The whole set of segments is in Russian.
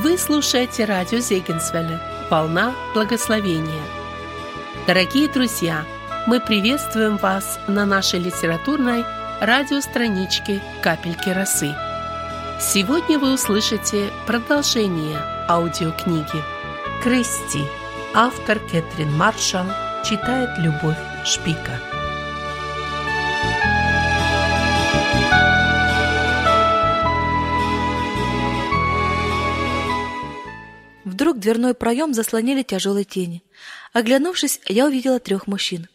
Вы слушаете радио Зегенсвелля «Волна благословения». Дорогие друзья, мы приветствуем вас на нашей литературной радиостраничке «Капельки росы». Сегодня вы услышите продолжение аудиокниги «Кристи». Автор Кэтрин Маршалл читает Любовь Шпика. Дверной проем заслонили тяжелые тени. Оглянувшись, я увидела трех мужчин.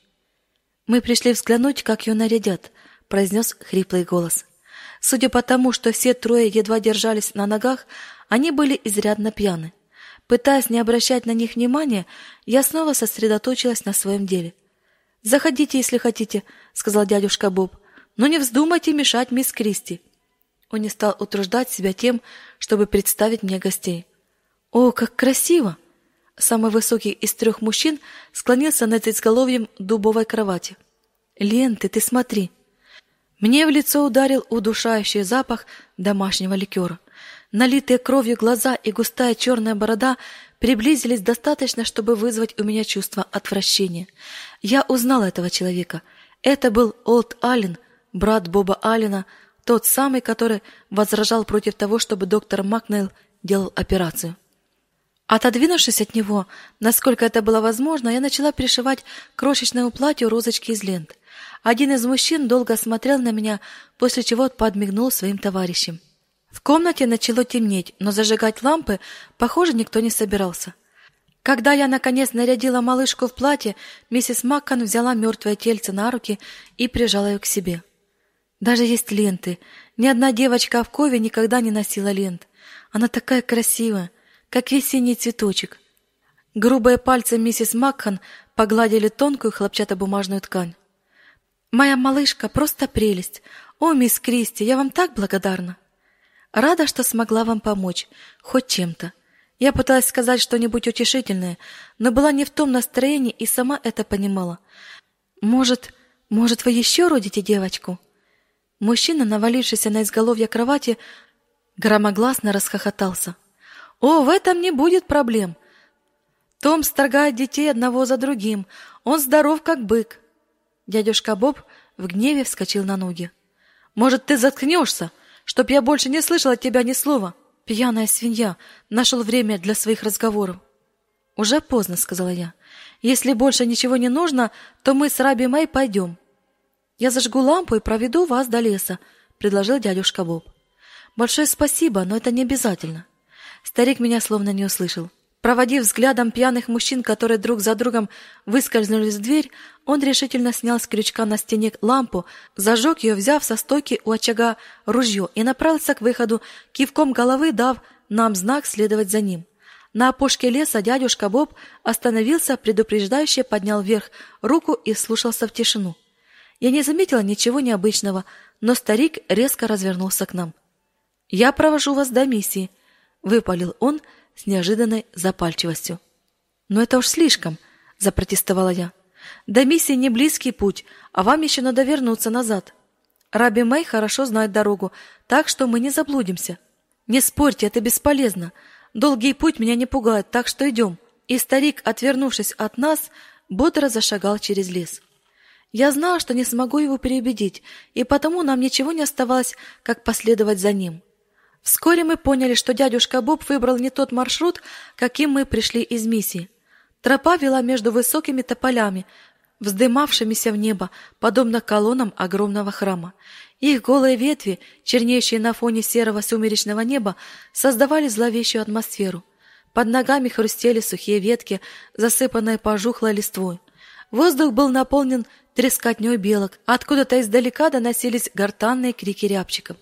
«Мы пришли взглянуть, как ее нарядят», — произнес хриплый голос. Судя по тому, что все трое едва держались на ногах, они были изрядно пьяны. Пытаясь не обращать на них внимания, я снова сосредоточилась на своем деле. «Заходите, если хотите», — сказал дядюшка Боб, — «но не вздумайте мешать мисс Кристи». Он не стал утруждать себя тем, чтобы представить мне гостей. «О, как красиво!» Самый высокий из трех мужчин склонился над изголовьем дубовой кровати. «Ленты, ты смотри!» Мне в лицо ударил удушающий запах домашнего ликера. Налитые кровью глаза и густая черная борода приблизились достаточно, чтобы вызвать у меня чувство отвращения. Я узнал этого человека. Это был Олд Аллен, брат Боба Аллена, тот самый, который возражал против того, чтобы доктор Макнейл делал операцию. Отодвинувшись от него, насколько это было возможно, я начала пришивать крошечному платью розочки из лент. Один из мужчин долго смотрел на меня, после чего подмигнул своим товарищам. В комнате начало темнеть, но зажигать лампы, похоже, никто не собирался. Когда я наконец нарядила малышку в платье, миссис Маккан взяла мертвое тельце на руки и прижала ее к себе. Даже есть ленты. Ни одна девочка в Кове никогда не носила лент. Она такая красивая как весенний цветочек. Грубые пальцы миссис Макхан погладили тонкую хлопчатобумажную ткань. «Моя малышка просто прелесть! О, мисс Кристи, я вам так благодарна!» «Рада, что смогла вам помочь, хоть чем-то. Я пыталась сказать что-нибудь утешительное, но была не в том настроении и сама это понимала. Может, может, вы еще родите девочку?» Мужчина, навалившийся на изголовье кровати, громогласно расхохотался. О, в этом не будет проблем. Том строгает детей одного за другим. Он здоров, как бык. Дядюшка Боб в гневе вскочил на ноги. Может, ты заткнешься, чтоб я больше не слышал от тебя ни слова? Пьяная свинья нашел время для своих разговоров. Уже поздно, сказала я. Если больше ничего не нужно, то мы с Раби Мэй пойдем. Я зажгу лампу и проведу вас до леса, предложил дядюшка Боб. Большое спасибо, но это не обязательно. Старик меня словно не услышал. Проводив взглядом пьяных мужчин, которые друг за другом выскользнули в дверь, он решительно снял с крючка на стене лампу, зажег ее, взяв со стойки у очага ружье и направился к выходу, кивком головы дав нам знак следовать за ним. На опушке леса дядюшка Боб остановился, предупреждающе поднял вверх руку и слушался в тишину. Я не заметила ничего необычного, но старик резко развернулся к нам. «Я провожу вас до миссии», выпалил он с неожиданной запальчивостью. Но это уж слишком, запротестовала я. До миссии не близкий путь, а вам еще надо вернуться назад. Раби Мэй хорошо знает дорогу, так что мы не заблудимся. Не спорьте, это бесполезно. Долгий путь меня не пугает, так что идем. И старик, отвернувшись от нас, бодро зашагал через лес. Я знала, что не смогу его переубедить, и потому нам ничего не оставалось, как последовать за ним. Вскоре мы поняли, что дядюшка Боб выбрал не тот маршрут, каким мы пришли из миссии. Тропа вела между высокими тополями, вздымавшимися в небо, подобно колоннам огромного храма. Их голые ветви, чернеющие на фоне серого сумеречного неба, создавали зловещую атмосферу. Под ногами хрустели сухие ветки, засыпанные пожухлой листвой. Воздух был наполнен трескотней белок, откуда-то издалека доносились гортанные крики рябчиков.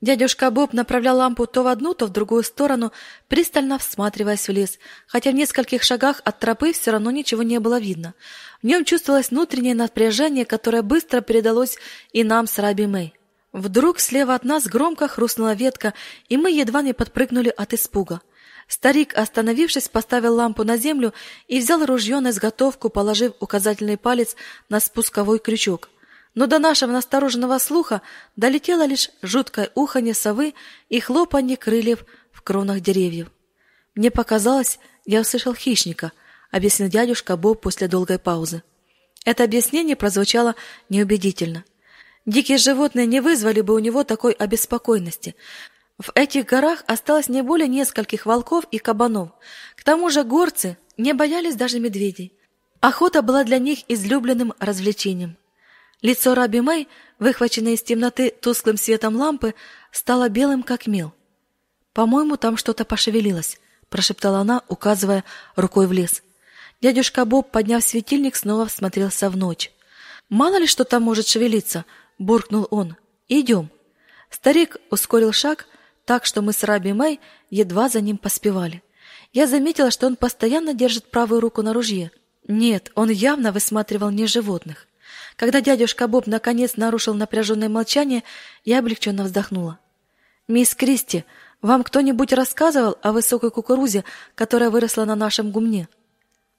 Дядюшка Боб направлял лампу то в одну, то в другую сторону, пристально всматриваясь в лес, хотя в нескольких шагах от тропы все равно ничего не было видно. В нем чувствовалось внутреннее напряжение, которое быстро передалось и нам с Раби Мэй. Вдруг слева от нас громко хрустнула ветка, и мы едва не подпрыгнули от испуга. Старик, остановившись, поставил лампу на землю и взял ружье на изготовку, положив указательный палец на спусковой крючок но до нашего настороженного слуха долетело лишь жуткое уханье совы и хлопанье крыльев в кронах деревьев. Мне показалось, я услышал хищника, объяснил дядюшка Боб после долгой паузы. Это объяснение прозвучало неубедительно. Дикие животные не вызвали бы у него такой обеспокоенности. В этих горах осталось не более нескольких волков и кабанов. К тому же горцы не боялись даже медведей. Охота была для них излюбленным развлечением. Лицо Раби Мэй, выхваченное из темноты тусклым светом лампы, стало белым, как мел. «По-моему, там что-то пошевелилось», — прошептала она, указывая рукой в лес. Дядюшка Боб, подняв светильник, снова всмотрелся в ночь. «Мало ли что там может шевелиться», — буркнул он. «Идем». Старик ускорил шаг, так что мы с Раби Мэй едва за ним поспевали. Я заметила, что он постоянно держит правую руку на ружье. Нет, он явно высматривал не животных. Когда дядюшка Боб наконец нарушил напряженное молчание, я облегченно вздохнула. «Мисс Кристи, вам кто-нибудь рассказывал о высокой кукурузе, которая выросла на нашем гумне?»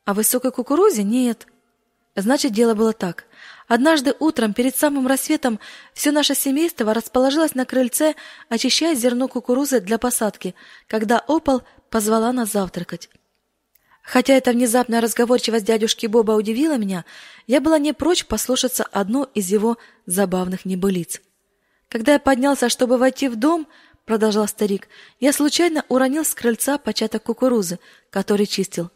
О высокой кукурузе нет. Значит, дело было так. Однажды утром, перед самым рассветом, все наше семейство расположилось на крыльце, очищая зерно кукурузы для посадки, когда Опол позвала нас завтракать. Хотя эта внезапная разговорчивость дядюшки Боба удивила меня, я была не прочь послушаться одну из его забавных небылиц. Когда я поднялся, чтобы войти в дом, продолжал старик, я случайно уронил с крыльца початок кукурузы, который чистил.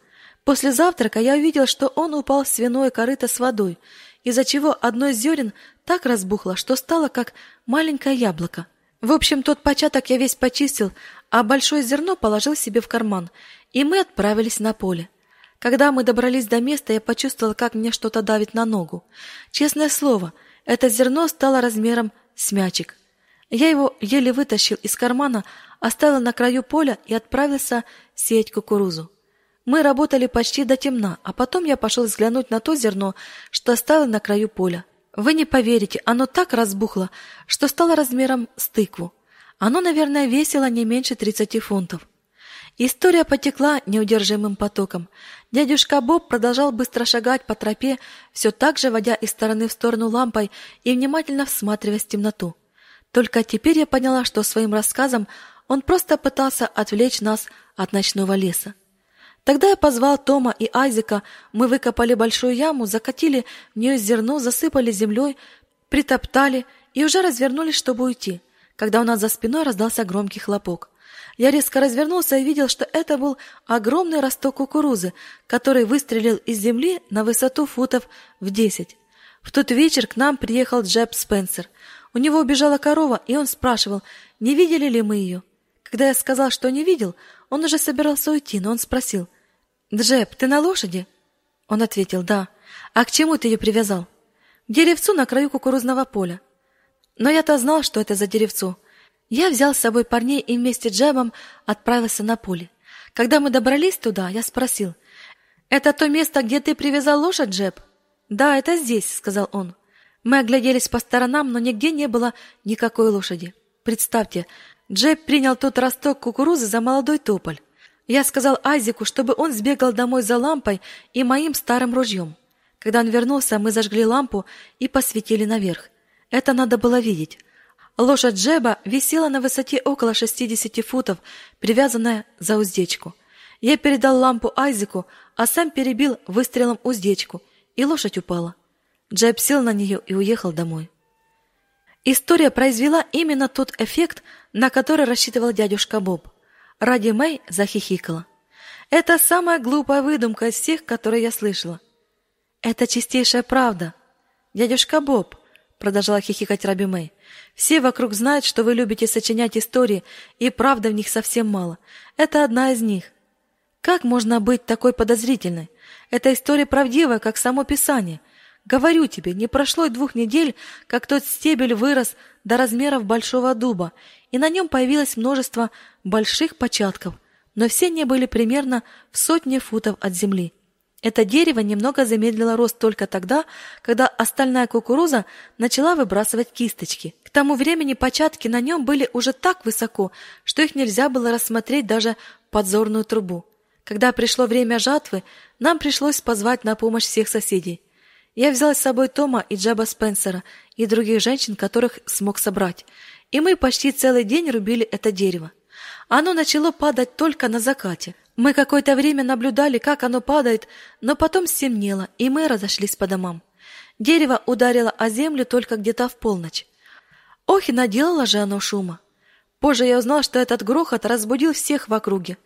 После завтрака я увидел, что он упал в свиное корыто с водой, из-за чего одно из зерен так разбухло, что стало как маленькое яблоко. В общем, тот початок я весь почистил, а большое зерно положил себе в карман, и мы отправились на поле. Когда мы добрались до места, я почувствовал, как мне что-то давит на ногу. Честное слово, это зерно стало размером с мячик. Я его еле вытащил из кармана, оставил на краю поля и отправился сеять кукурузу. Мы работали почти до темна, а потом я пошел взглянуть на то зерно, что оставил на краю поля. Вы не поверите, оно так разбухло, что стало размером с тыкву. Оно, наверное, весило не меньше тридцати фунтов. История потекла неудержимым потоком. Дядюшка Боб продолжал быстро шагать по тропе, все так же водя из стороны в сторону лампой и внимательно всматриваясь в темноту. Только теперь я поняла, что своим рассказом он просто пытался отвлечь нас от ночного леса. Тогда я позвал Тома и Айзека, мы выкопали большую яму, закатили в нее зерно, засыпали землей, притоптали и уже развернулись, чтобы уйти, когда у нас за спиной раздался громкий хлопок. Я резко развернулся и видел, что это был огромный росток кукурузы, который выстрелил из земли на высоту футов в десять. В тот вечер к нам приехал Джеб Спенсер. У него убежала корова, и он спрашивал, не видели ли мы ее. Когда я сказал, что не видел, он уже собирался уйти, но он спросил, «Джеб, ты на лошади?» Он ответил «Да». «А к чему ты ее привязал?» «К деревцу на краю кукурузного поля». Но я-то знал, что это за деревцо. Я взял с собой парней и вместе с Джебом отправился на поле. Когда мы добрались туда, я спросил, «Это то место, где ты привязал лошадь, Джеб?» «Да, это здесь», — сказал он. Мы огляделись по сторонам, но нигде не было никакой лошади. Представьте, Джеб принял тот росток кукурузы за молодой тополь. Я сказал Айзеку, чтобы он сбегал домой за лампой и моим старым ружьем. Когда он вернулся, мы зажгли лампу и посветили наверх. Это надо было видеть. Лошадь Джеба висела на высоте около 60 футов, привязанная за уздечку. Я передал лампу Айзеку, а сам перебил выстрелом уздечку, и лошадь упала. Джеб сел на нее и уехал домой. История произвела именно тот эффект, на который рассчитывал дядюшка Боб. Ради Мэй захихикала. Это самая глупая выдумка из всех, которые я слышала. Это чистейшая правда. Дядюшка Боб, продолжала хихикать Раби Мэй. Все вокруг знают, что вы любите сочинять истории, и правды в них совсем мало. Это одна из них. Как можно быть такой подозрительной? Эта история правдивая, как само Писание. Говорю тебе, не прошло и двух недель, как тот стебель вырос до размеров большого дуба, и на нем появилось множество больших початков, но все они были примерно в сотне футов от земли. Это дерево немного замедлило рост только тогда, когда остальная кукуруза начала выбрасывать кисточки. К тому времени початки на нем были уже так высоко, что их нельзя было рассмотреть даже подзорную трубу. Когда пришло время жатвы, нам пришлось позвать на помощь всех соседей. Я взял с собой Тома и Джаба Спенсера и других женщин, которых смог собрать, и мы почти целый день рубили это дерево. Оно начало падать только на закате. Мы какое-то время наблюдали, как оно падает, но потом стемнело, и мы разошлись по домам. Дерево ударило о землю только где-то в полночь. Ох, и наделало же оно шума. Позже я узнал, что этот грохот разбудил всех в округе.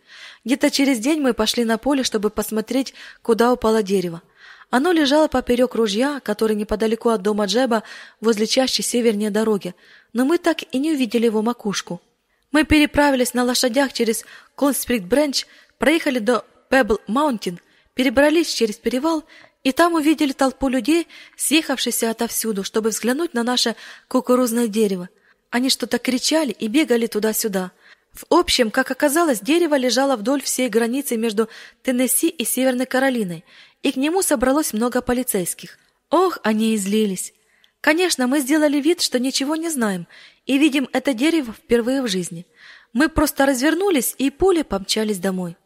Где-то через день мы пошли на поле, чтобы посмотреть, куда упало дерево. Оно лежало поперек ружья, который неподалеку от дома Джеба, возле чащи севернее дороги, но мы так и не увидели его макушку. Мы переправились на лошадях через Колд-Спринг-Бренч, проехали до Пебл-Маунтин, перебрались через перевал и там увидели толпу людей, съехавшихся отовсюду, чтобы взглянуть на наше кукурузное дерево. Они что-то кричали и бегали туда-сюда. В общем, как оказалось, дерево лежало вдоль всей границы между Теннесси и Северной Каролиной, и к нему собралось много полицейских. Ох, они злились. Конечно, мы сделали вид, что ничего не знаем, и видим это дерево впервые в жизни. Мы просто развернулись и пулей помчались домой.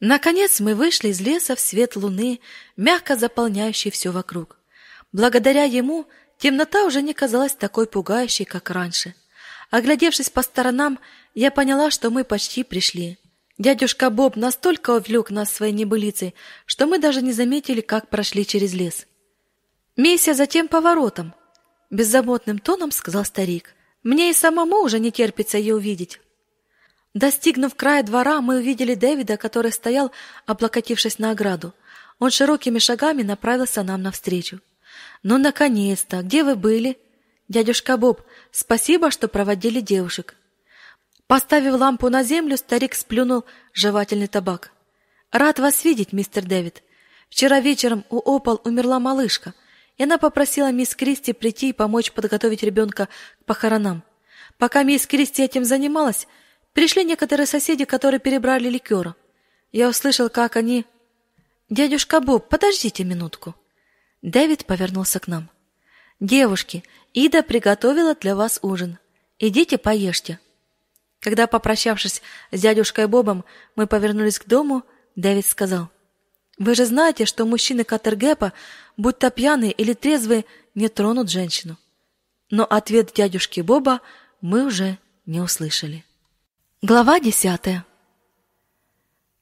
Наконец мы вышли из леса в свет луны, мягко заполняющий все вокруг. Благодаря ему темнота уже не казалась такой пугающей, как раньше. Оглядевшись по сторонам, я поняла, что мы почти пришли. Дядюшка Боб настолько увлек нас своей небылицей, что мы даже не заметили, как прошли через лес. «Миссия за тем поворотом», — беззаботным тоном сказал старик. «Мне и самому уже не терпится ее увидеть». Достигнув края двора, мы увидели Дэвида, который стоял, облокотившись на ограду. Он широкими шагами направился нам навстречу. «Ну, наконец-то! Где вы были?» «Дядюшка Боб, спасибо, что проводили девушек». Поставив лампу на землю, старик сплюнул жевательный табак. «Рад вас видеть, мистер Дэвид. Вчера вечером у Опал умерла малышка, и она попросила мисс Кристи прийти и помочь подготовить ребенка к похоронам. Пока мисс Кристи этим занималась, Пришли некоторые соседи, которые перебрали ликера. Я услышал, как они... «Дядюшка Боб, подождите минутку». Дэвид повернулся к нам. «Девушки, Ида приготовила для вас ужин. Идите поешьте». Когда, попрощавшись с дядюшкой Бобом, мы повернулись к дому, Дэвид сказал, «Вы же знаете, что мужчины Катергепа, будь то пьяные или трезвые, не тронут женщину». Но ответ дядюшки Боба мы уже не услышали. Глава десятая.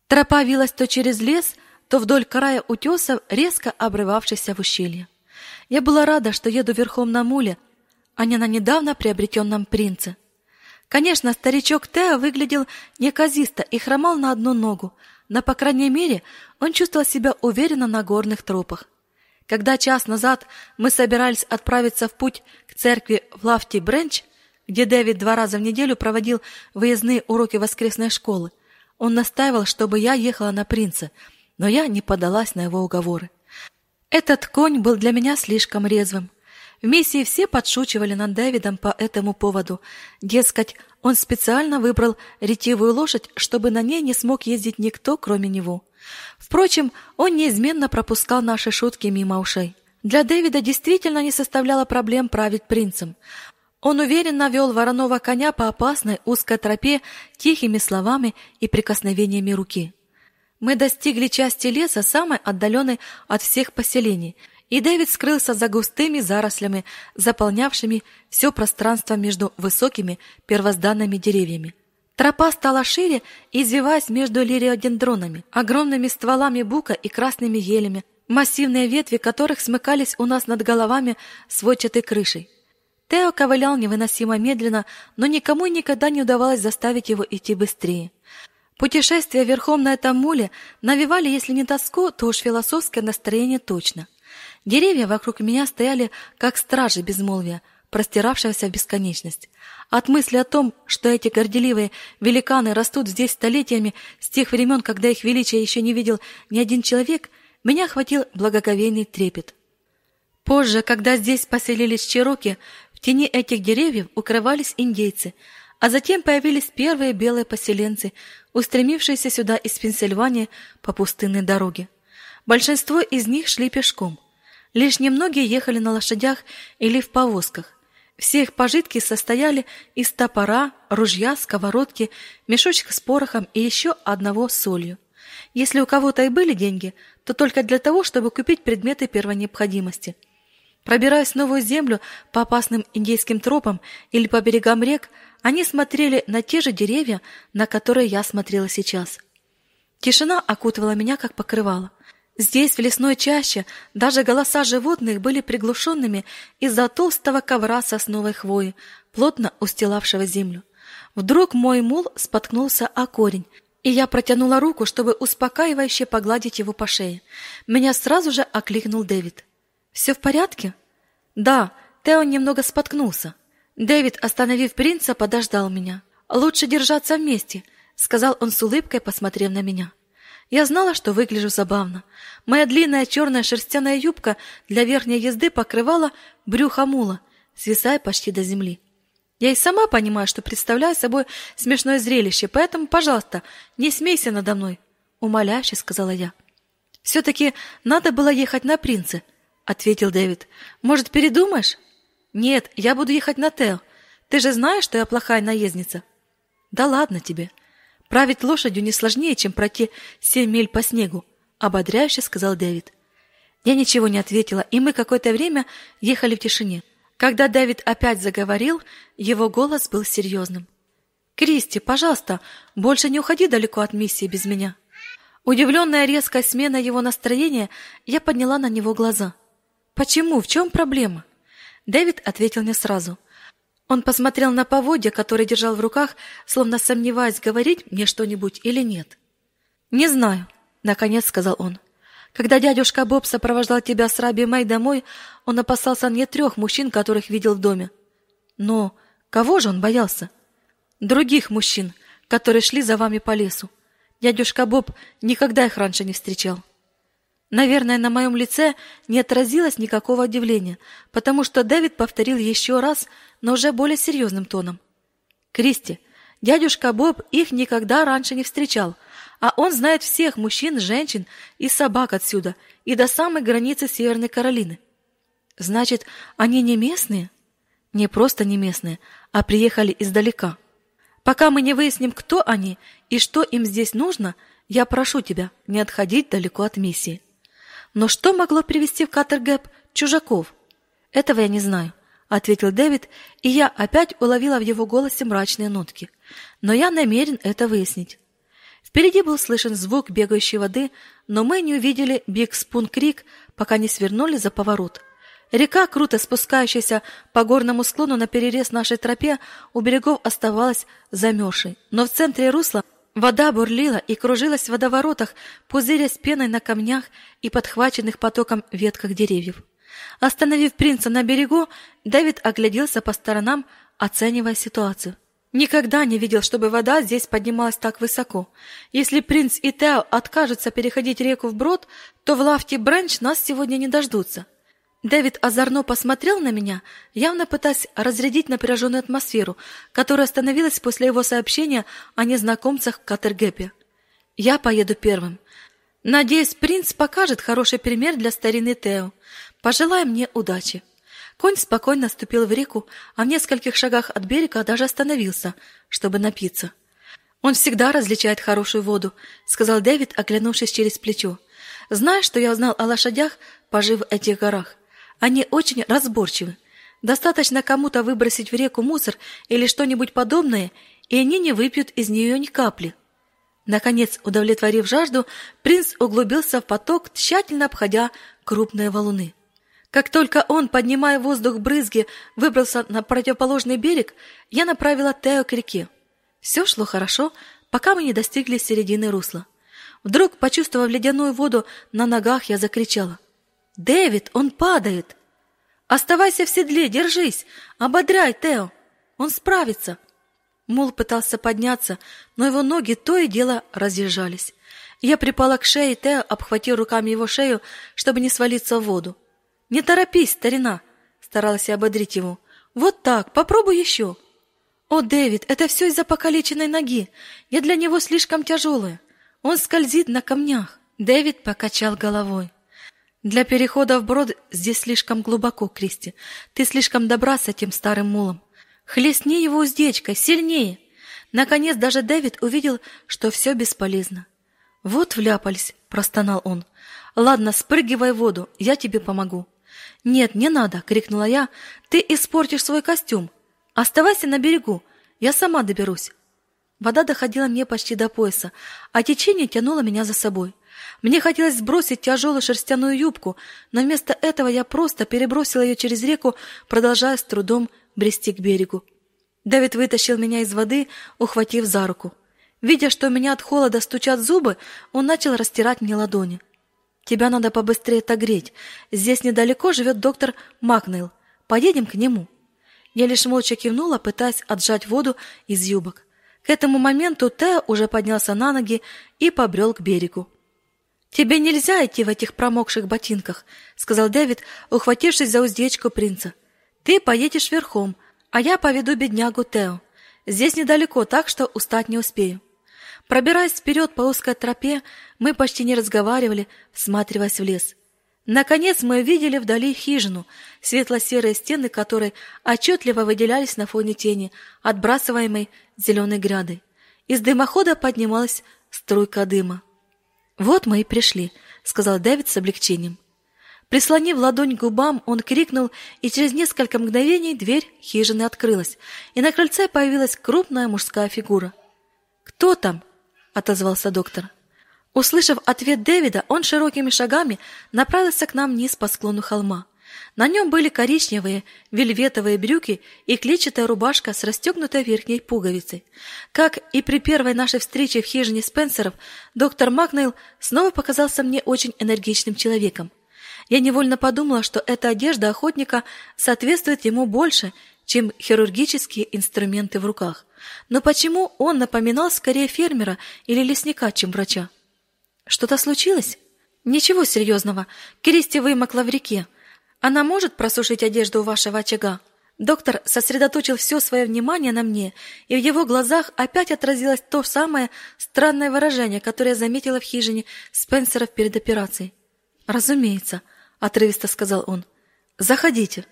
Тропа вилась то через лес, то вдоль края утеса, резко обрывавшийся в ущелье. Я была рада, что еду верхом на муле, а не на недавно приобретенном принце. Конечно, старичок Тео выглядел неказисто и хромал на одну ногу, но, по крайней мере, он чувствовал себя уверенно на горных тропах. Когда час назад мы собирались отправиться в путь к церкви в Лафти-Бренч, где Дэвид два раза в неделю проводил выездные уроки воскресной школы. Он настаивал, чтобы я ехала на принца, но я не поддалась на его уговоры. Этот конь был для меня слишком резвым. В миссии все подшучивали над Дэвидом по этому поводу. Дескать, он специально выбрал ретивую лошадь, чтобы на ней не смог ездить никто, кроме него. Впрочем, он неизменно пропускал наши шутки мимо ушей. Для Дэвида действительно не составляло проблем править принцем. Он уверенно вел вороного коня по опасной узкой тропе тихими словами и прикосновениями руки. Мы достигли части леса, самой отдаленной от всех поселений, и Дэвид скрылся за густыми зарослями, заполнявшими все пространство между высокими первозданными деревьями. Тропа стала шире, извиваясь между лириодендронами, огромными стволами бука и красными елями, массивные ветви которых смыкались у нас над головами сводчатой крышей. Тео ковылял невыносимо медленно, но никому никогда не удавалось заставить его идти быстрее. Путешествия верхом на этом муле навевали, если не тоску, то уж философское настроение точно. Деревья вокруг меня стояли, как стражи безмолвия, простиравшегося в бесконечность. От мысли о том, что эти горделивые великаны растут здесь столетиями, с тех времен, когда их величие еще не видел ни один человек, меня охватил благоговейный трепет. Позже, когда здесь поселились чероки, в тени этих деревьев укрывались индейцы, а затем появились первые белые поселенцы, устремившиеся сюда из Пенсильвании по пустынной дороге. Большинство из них шли пешком. Лишь немногие ехали на лошадях или в повозках. Все их пожитки состояли из топора, ружья, сковородки, мешочка с порохом и еще одного с солью. Если у кого-то и были деньги, то только для того, чтобы купить предметы первой необходимости – Пробираясь в новую землю по опасным индейским тропам или по берегам рек, они смотрели на те же деревья, на которые я смотрела сейчас. Тишина окутывала меня, как покрывало. Здесь, в лесной чаще, даже голоса животных были приглушенными из-за толстого ковра сосновой хвои, плотно устилавшего землю. Вдруг мой мул споткнулся о корень, и я протянула руку, чтобы успокаивающе погладить его по шее. Меня сразу же окликнул Дэвид. «Все в порядке?» «Да, Тео немного споткнулся». Дэвид, остановив принца, подождал меня. «Лучше держаться вместе», — сказал он с улыбкой, посмотрев на меня. Я знала, что выгляжу забавно. Моя длинная черная шерстяная юбка для верхней езды покрывала брюхо мула, свисая почти до земли. Я и сама понимаю, что представляю собой смешное зрелище, поэтому, пожалуйста, не смейся надо мной, умоляюще сказала я. все таки надо было ехать на принца, ответил Дэвид. Может, передумаешь? Нет, я буду ехать на Тео. Ты же знаешь, что я плохая наездница. Да ладно тебе. Править лошадью не сложнее, чем пройти семь миль по снегу, ободряюще сказал Дэвид. Я ничего не ответила, и мы какое-то время ехали в тишине. Когда Дэвид опять заговорил, его голос был серьезным. «Кристи, пожалуйста, больше не уходи далеко от миссии без меня». Удивленная резкой сменой его настроения, я подняла на него глаза. «Почему? В чем проблема?» Дэвид ответил не сразу. Он посмотрел на поводья, которые держал в руках, словно сомневаясь, говорить мне что-нибудь или нет. «Не знаю», — наконец сказал он. Когда дядюшка Боб сопровождал тебя с Раби Мэй домой, он опасался не трех мужчин, которых видел в доме. Но кого же он боялся? Других мужчин, которые шли за вами по лесу. Дядюшка Боб никогда их раньше не встречал. Наверное, на моем лице не отразилось никакого удивления, потому что Дэвид повторил еще раз, но уже более серьезным тоном. Кристи, дядюшка Боб их никогда раньше не встречал, а он знает всех мужчин, женщин и собак отсюда и до самой границы Северной Каролины. Значит, они не местные? Не просто не местные, а приехали издалека. Пока мы не выясним, кто они и что им здесь нужно, я прошу тебя не отходить далеко от миссии. Но что могло привести в Каттергэп чужаков? Этого я не знаю, ответил Дэвид, и я опять уловила в его голосе мрачные нотки. Но я намерен это выяснить. Впереди был слышен звук бегающей воды, но мы не увидели Биг Спун Крик, пока не свернули за поворот. Река, круто спускающаяся по горному склону на перерез нашей тропе, у берегов оставалась замерзшей, но в центре русла вода бурлила и кружилась в водоворотах, пузырясь пеной на камнях и подхваченных потоком ветках деревьев. Остановив принца на берегу, Дэвид огляделся по сторонам, оценивая ситуацию. Никогда не видел, чтобы вода здесь поднималась так высоко. Если принц и Тео откажутся переходить реку вброд, то в лавте Бренч нас сегодня не дождутся. Дэвид озорно посмотрел на меня, явно пытаясь разрядить напряженную атмосферу, которая остановилась после его сообщения о незнакомцах в Катергепе. Я поеду первым. Надеюсь, принц покажет хороший пример для старины Тео. Пожелай мне удачи. Конь спокойно ступил в реку, а в нескольких шагах от берега даже остановился, чтобы напиться. Он всегда различает хорошую воду, сказал Дэвид, оглянувшись через плечо. Знаешь, что я узнал о лошадях, пожив в этих горах? Они очень разборчивы. Достаточно кому-то выбросить в реку мусор или что-нибудь подобное, и они не выпьют из нее ни капли. Наконец, удовлетворив жажду, принц углубился в поток, тщательно обходя крупные валуны. Как только он, поднимая воздух брызги, выбрался на противоположный берег, я направила Тео к реке. Все шло хорошо, пока мы не достигли середины русла. Вдруг, почувствовав ледяную воду на ногах, я закричала. «Дэвид, он падает!» «Оставайся в седле, держись! Ободряй, Тео! Он справится!» Мул пытался подняться, но его ноги то и дело разъезжались. Я припала к шее Тео, обхватив руками его шею, чтобы не свалиться в воду. Не торопись, старина, старалась я ободрить его. Вот так, попробуй еще. О, Дэвид, это все из-за покалеченной ноги. Я для него слишком тяжелая. Он скользит на камнях. Дэвид покачал головой. Для перехода в брод здесь слишком глубоко, Кристи. Ты слишком добра с этим старым мулом. Хлестни его уздечкой, сильнее. Наконец даже Дэвид увидел, что все бесполезно. Вот вляпались, простонал он. Ладно, спрыгивай в воду, я тебе помогу. «Нет, не надо!» — крикнула я. «Ты испортишь свой костюм! Оставайся на берегу, я сама доберусь!» Вода доходила мне почти до пояса, а течение тянуло меня за собой. Мне хотелось сбросить тяжелую шерстяную юбку, но вместо этого я просто перебросила ее через реку, продолжая с трудом брести к берегу. Дэвид вытащил меня из воды, ухватив за руку. Видя, что у меня от холода стучат зубы, он начал растирать мне ладони. «Тебя надо побыстрее отогреть. Здесь недалеко живет доктор Макнейл. Поедем к нему». Я лишь молча кивнула, пытаясь отжать воду из юбок. К этому моменту Тео уже поднялся на ноги и побрел к берегу. «Тебе нельзя идти в этих промокших ботинках», — сказал Дэвид, ухватившись за уздечку принца. «Ты поедешь верхом, а я поведу беднягу Тео. Здесь недалеко, так что устать не успею». Пробираясь вперед по узкой тропе, мы почти не разговаривали, всматриваясь в лес. Наконец мы увидели вдали хижину, светло-серые стены которой отчетливо выделялись на фоне тени, отбрасываемой зеленой грядой. Из дымохода поднималась струйка дыма. «Вот мы и пришли», — сказал Дэвид с облегчением. Прислонив ладонь к губам, он крикнул, и через несколько мгновений дверь хижины открылась, и на крыльце появилась крупная мужская фигура. «Кто там?» — отозвался доктор. Услышав ответ Дэвида, он широкими шагами направился к нам вниз по склону холма. На нем были коричневые вельветовые брюки и клетчатая рубашка с расстегнутой верхней пуговицей. Как и при первой нашей встрече в хижине Спенсеров, доктор Макнейл снова показался мне очень энергичным человеком. Я невольно подумала, что эта одежда охотника соответствует ему больше, чем хирургические инструменты в руках. Но почему он напоминал скорее фермера или лесника, чем врача? Что-то случилось? Ничего серьезного. Кристи вымокла в реке. Она может просушить одежду у вашего очага? Доктор сосредоточил все свое внимание на мне, и в его глазах опять отразилось то самое странное выражение, которое я заметила в хижине Спенсеров перед операцией. «Разумеется», — отрывисто сказал он. «Заходите».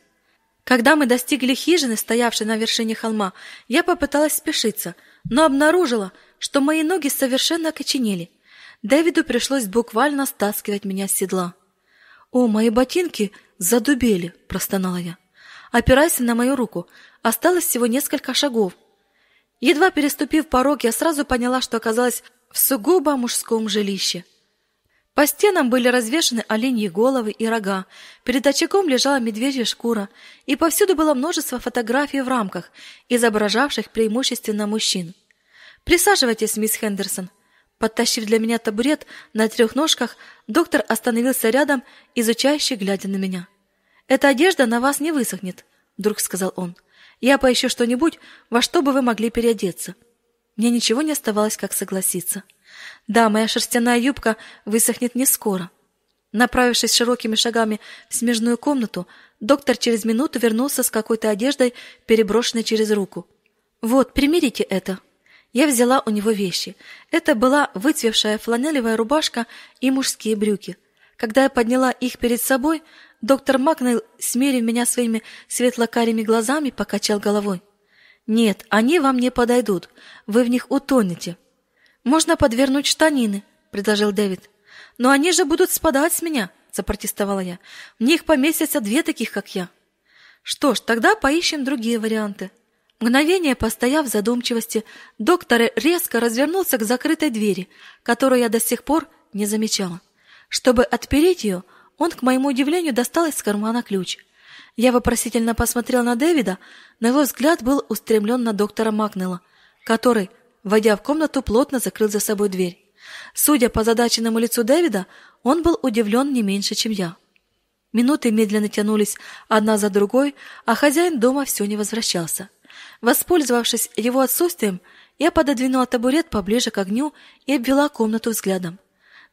Когда мы достигли хижины, стоявшей на вершине холма, я попыталась спешиться, но обнаружила, что мои ноги совершенно окоченели. Дэвиду пришлось буквально стаскивать меня с седла. «О, мои ботинки задубели!» – простонала я. «Опирайся на мою руку. Осталось всего несколько шагов». Едва переступив порог, я сразу поняла, что оказалась в сугубо мужском жилище. По стенам были развешаны оленьи головы и рога, перед очагом лежала медвежья шкура, и повсюду было множество фотографий в рамках, изображавших преимущественно мужчин. «Присаживайтесь, мисс Хендерсон», Подтащив для меня табурет на трех ножках, доктор остановился рядом, изучающе глядя на меня. «Эта одежда на вас не высохнет», — вдруг сказал он. «Я поищу что-нибудь, во что бы вы могли переодеться». Мне ничего не оставалось, как согласиться. Да, моя шерстяная юбка высохнет не скоро. Направившись широкими шагами в смежную комнату, доктор через минуту вернулся с какой-то одеждой, переброшенной через руку. «Вот, примерите это», я взяла у него вещи. Это была выцвевшая фланелевая рубашка и мужские брюки. Когда я подняла их перед собой, доктор Макнейл, смерив меня своими светло-карими глазами, покачал головой. «Нет, они вам не подойдут. Вы в них утонете». «Можно подвернуть штанины», — предложил Дэвид. «Но они же будут спадать с меня», — запротестовала я. «В них поместятся две таких, как я». «Что ж, тогда поищем другие варианты». Мгновение постояв в задумчивости, доктор резко развернулся к закрытой двери, которую я до сих пор не замечала. Чтобы отпереть ее, он, к моему удивлению, достал из кармана ключ. Я вопросительно посмотрел на Дэвида, но его взгляд был устремлен на доктора Макнелла, который, войдя в комнату, плотно закрыл за собой дверь. Судя по задаченному лицу Дэвида, он был удивлен не меньше, чем я. Минуты медленно тянулись одна за другой, а хозяин дома все не возвращался. Воспользовавшись его отсутствием, я пододвинула табурет поближе к огню и обвела комнату взглядом.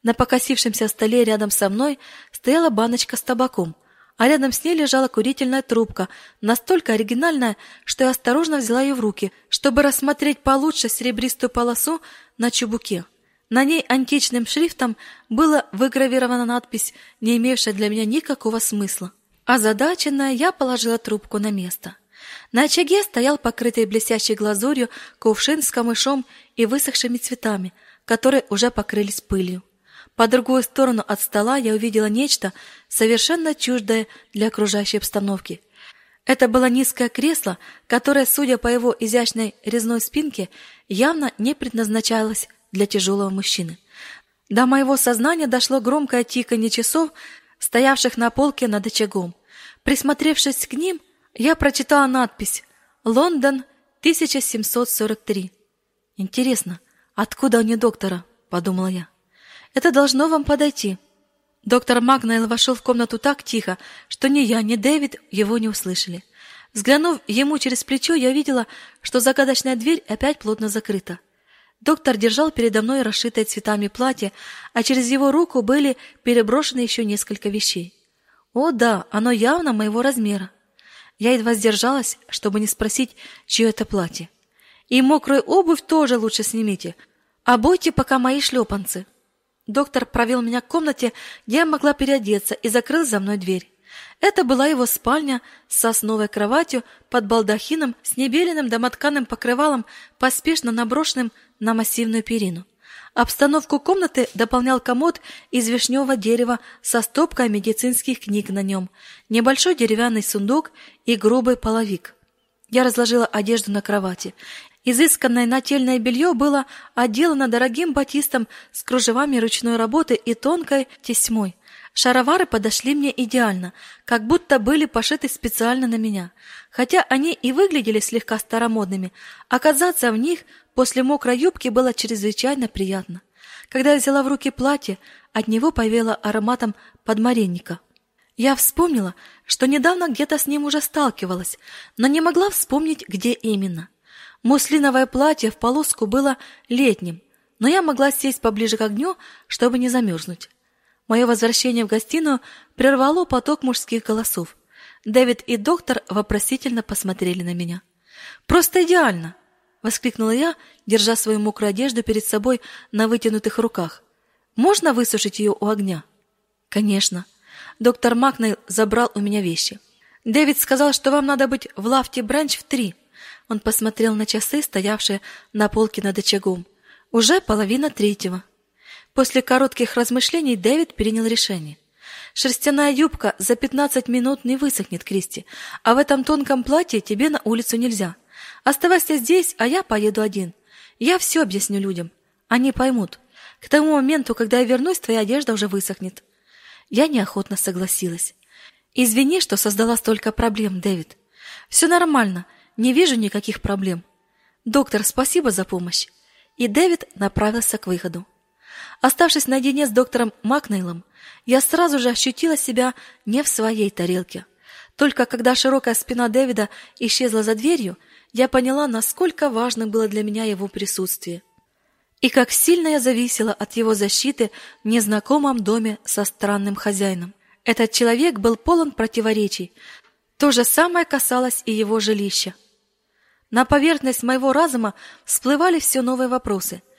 На покосившемся столе рядом со мной стояла баночка с табаком, а рядом с ней лежала курительная трубка, настолько оригинальная, что я осторожно взяла ее в руки, чтобы рассмотреть получше серебристую полосу на чубуке. На ней античным шрифтом была выгравирована надпись, не имевшая для меня никакого смысла. Озадаченная, я положила трубку на место. На очаге стоял покрытый блестящей глазурью кувшин с камышом и высохшими цветами, которые уже покрылись пылью. По другую сторону от стола я увидела нечто совершенно чуждое для окружающей обстановки. Это было низкое кресло, которое, судя по его изящной резной спинке, явно не предназначалось для тяжелого мужчины. До моего сознания дошло громкое тиканье часов, стоявших на полке над очагом. Присмотревшись к ним, я прочитала надпись «Лондон, 1743». «Интересно, откуда они доктора?» — подумала я. «Это должно вам подойти». Доктор Магнайл вошел в комнату так тихо, что ни я, ни Дэвид его не услышали. Взглянув ему через плечо, я видела, что загадочная дверь опять плотно закрыта. Доктор держал передо мной расшитое цветами платье, а через его руку были переброшены еще несколько вещей. О да, оно явно моего размера. Я едва сдержалась, чтобы не спросить, чье это платье. И мокрую обувь тоже лучше снимите. Обойте пока мои шлепанцы. Доктор провел меня к комнате, где я могла переодеться, и закрыл за мной дверь. Это была его спальня с сосновой кроватью под балдахином с небеленным домотканым покрывалом, поспешно наброшенным на массивную перину. Обстановку комнаты дополнял комод из вишневого дерева со стопкой медицинских книг на нем, небольшой деревянный сундук и грубый половик. Я разложила одежду на кровати. Изысканное нательное белье было отделано дорогим батистом с кружевами ручной работы и тонкой тесьмой. Шаровары подошли мне идеально, как будто были пошиты специально на меня. Хотя они и выглядели слегка старомодными, оказаться в них после мокрой юбки было чрезвычайно приятно. Когда я взяла в руки платье, от него повеяло ароматом подмаренника. Я вспомнила, что недавно где-то с ним уже сталкивалась, но не могла вспомнить, где именно. Муслиновое платье в полоску было летним, но я могла сесть поближе к огню, чтобы не замерзнуть. Мое возвращение в гостиную прервало поток мужских голосов. Дэвид и доктор вопросительно посмотрели на меня. «Просто идеально!» — воскликнула я, держа свою мокрую одежду перед собой на вытянутых руках. «Можно высушить ее у огня?» «Конечно». Доктор Макнейл забрал у меня вещи. «Дэвид сказал, что вам надо быть в лафте Бранч в три». Он посмотрел на часы, стоявшие на полке над очагом. «Уже половина третьего». После коротких размышлений Дэвид принял решение. Шерстяная юбка за пятнадцать минут не высохнет, Кристи, а в этом тонком платье тебе на улицу нельзя. Оставайся здесь, а я поеду один. Я все объясню людям. Они поймут. К тому моменту, когда я вернусь, твоя одежда уже высохнет. Я неохотно согласилась. Извини, что создала столько проблем, Дэвид. Все нормально, не вижу никаких проблем. Доктор, спасибо за помощь. И Дэвид направился к выходу. Оставшись наедине с доктором Макнейлом, я сразу же ощутила себя не в своей тарелке. Только когда широкая спина Дэвида исчезла за дверью, я поняла, насколько важным было для меня его присутствие. И как сильно я зависела от его защиты в незнакомом доме со странным хозяином. Этот человек был полон противоречий. То же самое касалось и его жилища. На поверхность моего разума всплывали все новые вопросы –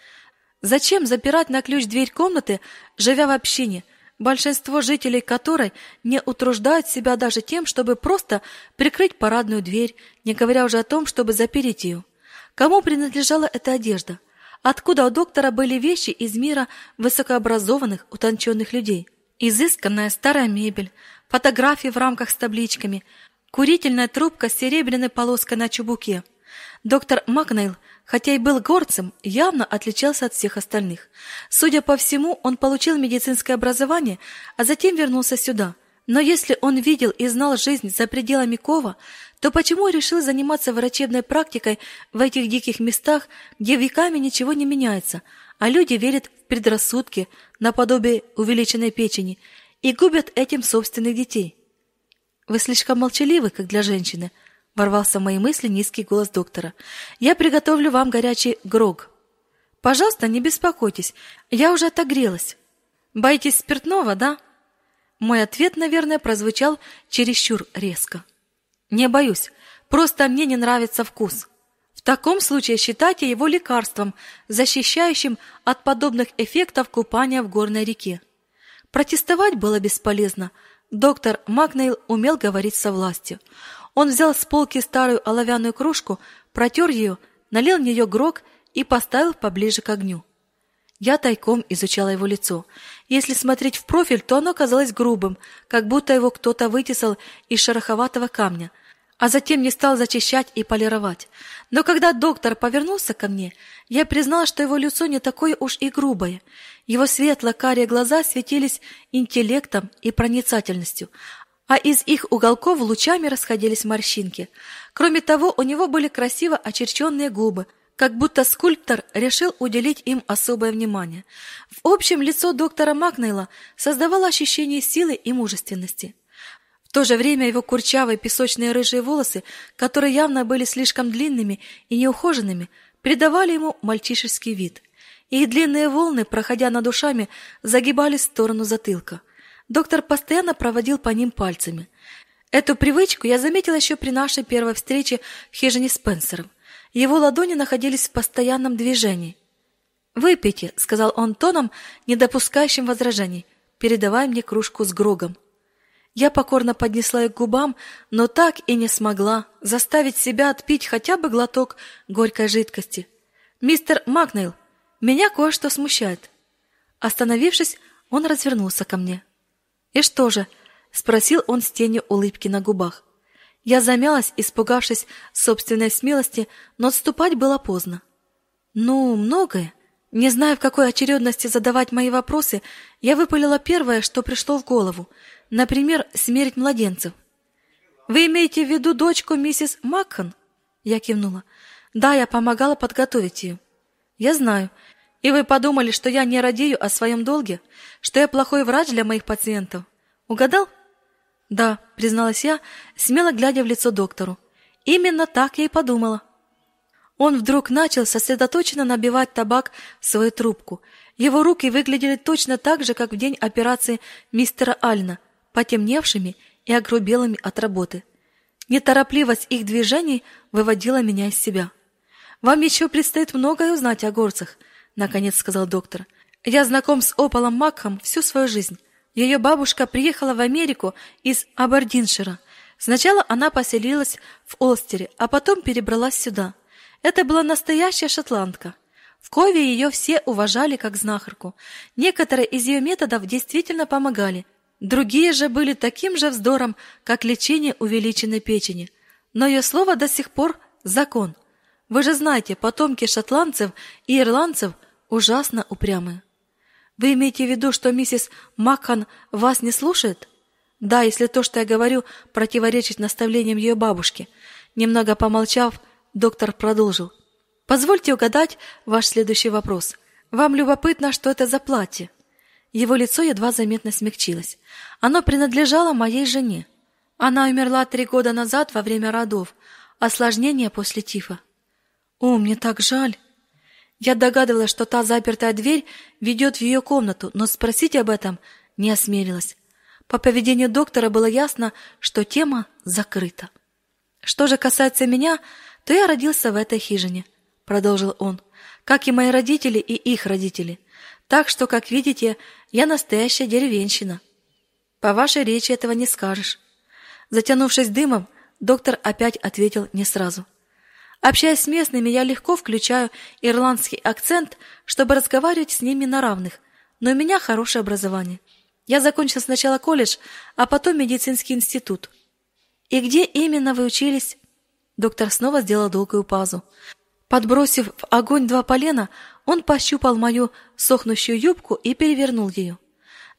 Зачем запирать на ключ дверь комнаты, живя в общине, большинство жителей которой не утруждают себя даже тем, чтобы просто прикрыть парадную дверь, не говоря уже о том, чтобы запереть ее? Кому принадлежала эта одежда? Откуда у доктора были вещи из мира высокообразованных, утонченных людей? Изысканная старая мебель, фотографии в рамках с табличками, курительная трубка с серебряной полоской на чубуке. Доктор Макнейл хотя и был горцем, явно отличался от всех остальных. Судя по всему, он получил медицинское образование, а затем вернулся сюда. Но если он видел и знал жизнь за пределами Кова, то почему решил заниматься врачебной практикой в этих диких местах, где веками ничего не меняется, а люди верят в предрассудки наподобие увеличенной печени и губят этим собственных детей? Вы слишком молчаливы, как для женщины, — Ворвался в мои мысли низкий голос доктора. «Я приготовлю вам горячий грог». «Пожалуйста, не беспокойтесь, я уже отогрелась». «Боитесь спиртного, да?» Мой ответ, наверное, прозвучал чересчур резко. «Не боюсь, просто мне не нравится вкус». В таком случае считайте его лекарством, защищающим от подобных эффектов купания в горной реке. Протестовать было бесполезно. Доктор Макнейл умел говорить со властью. Он взял с полки старую оловянную кружку, протер ее, налил в нее грог и поставил поближе к огню. Я тайком изучала его лицо. Если смотреть в профиль, то оно казалось грубым, как будто его кто-то вытесал из шероховатого камня, а затем не стал зачищать и полировать. Но когда доктор повернулся ко мне, я признала, что его лицо не такое уж и грубое. Его светло-карие глаза светились интеллектом и проницательностью, а из их уголков лучами расходились морщинки. Кроме того, у него были красиво очерченные губы, как будто скульптор решил уделить им особое внимание. В общем, лицо доктора Макнейла создавало ощущение силы и мужественности. В то же время его курчавые песочные рыжие волосы, которые явно были слишком длинными и неухоженными, придавали ему мальчишеский вид. Их длинные волны, проходя над ушами, загибались в сторону затылка. Доктор постоянно проводил по ним пальцами. Эту привычку я заметила еще при нашей первой встрече в хижине Спенсеров. Его ладони находились в постоянном движении. «Выпейте», — сказал он тоном, не допускающим возражений, передавая мне кружку с грогом. Я покорно поднесла ее к губам, но так и не смогла заставить себя отпить хотя бы глоток горькой жидкости. «Мистер Макнейл, меня кое-что смущает». Остановившись, он развернулся ко мне. «И что же?» — спросил он с тенью улыбки на губах. Я замялась, испугавшись собственной смелости, но отступать было поздно. Ну, многое. Не зная, в какой очередности задавать мои вопросы, я выпалила первое, что пришло в голову. Например, смерть младенцев. Вы имеете в виду дочку миссис Макхан? Я кивнула. Да, я помогала подготовить ее. Я знаю. И вы подумали, что я не радею о своем долге, что я плохой врач для моих пациентов? Угадал? Да, призналась я, смело глядя в лицо доктору. Именно так я и подумала. Он вдруг начал сосредоточенно набивать табак в свою трубку. Его руки выглядели точно так же, как в день операции мистера Альна, потемневшими и огрубелыми от работы. Неторопливость их движений выводила меня из себя. Вам еще предстоит многое узнать о горцах, наконец сказал доктор. Я знаком с Ополом Макхом всю свою жизнь. Ее бабушка приехала в Америку из Абердиншира. Сначала она поселилась в Олстере, а потом перебралась сюда. Это была настоящая шотландка. В Кове ее все уважали как знахарку. Некоторые из ее методов действительно помогали. Другие же были таким же вздором, как лечение увеличенной печени. Но ее слово до сих пор закон. Вы же знаете, потомки шотландцев и ирландцев ужасно упрямые. Вы имеете в виду, что миссис Макхан вас не слушает? Да, если то, что я говорю, противоречит наставлениям ее бабушки. Немного помолчав, доктор продолжил. Позвольте угадать ваш следующий вопрос. Вам любопытно, что это за платье? Его лицо едва заметно смягчилось. Оно принадлежало моей жене. Она умерла три года назад во время родов, осложнение после тифа. О, мне так жаль. Я догадывалась, что та запертая дверь ведет в ее комнату, но спросить об этом не осмелилась. По поведению доктора было ясно, что тема закрыта. Что же касается меня, то я родился в этой хижине, продолжил он, как и мои родители и их родители. Так что, как видите, я настоящая деревенщина. По вашей речи этого не скажешь. Затянувшись дымом, доктор опять ответил не сразу. Общаясь с местными, я легко включаю ирландский акцент, чтобы разговаривать с ними на равных, но у меня хорошее образование. Я закончил сначала колледж, а потом медицинский институт. И где именно вы учились? Доктор снова сделал долгую паузу. Подбросив в огонь два полена, он пощупал мою сохнущую юбку и перевернул ее.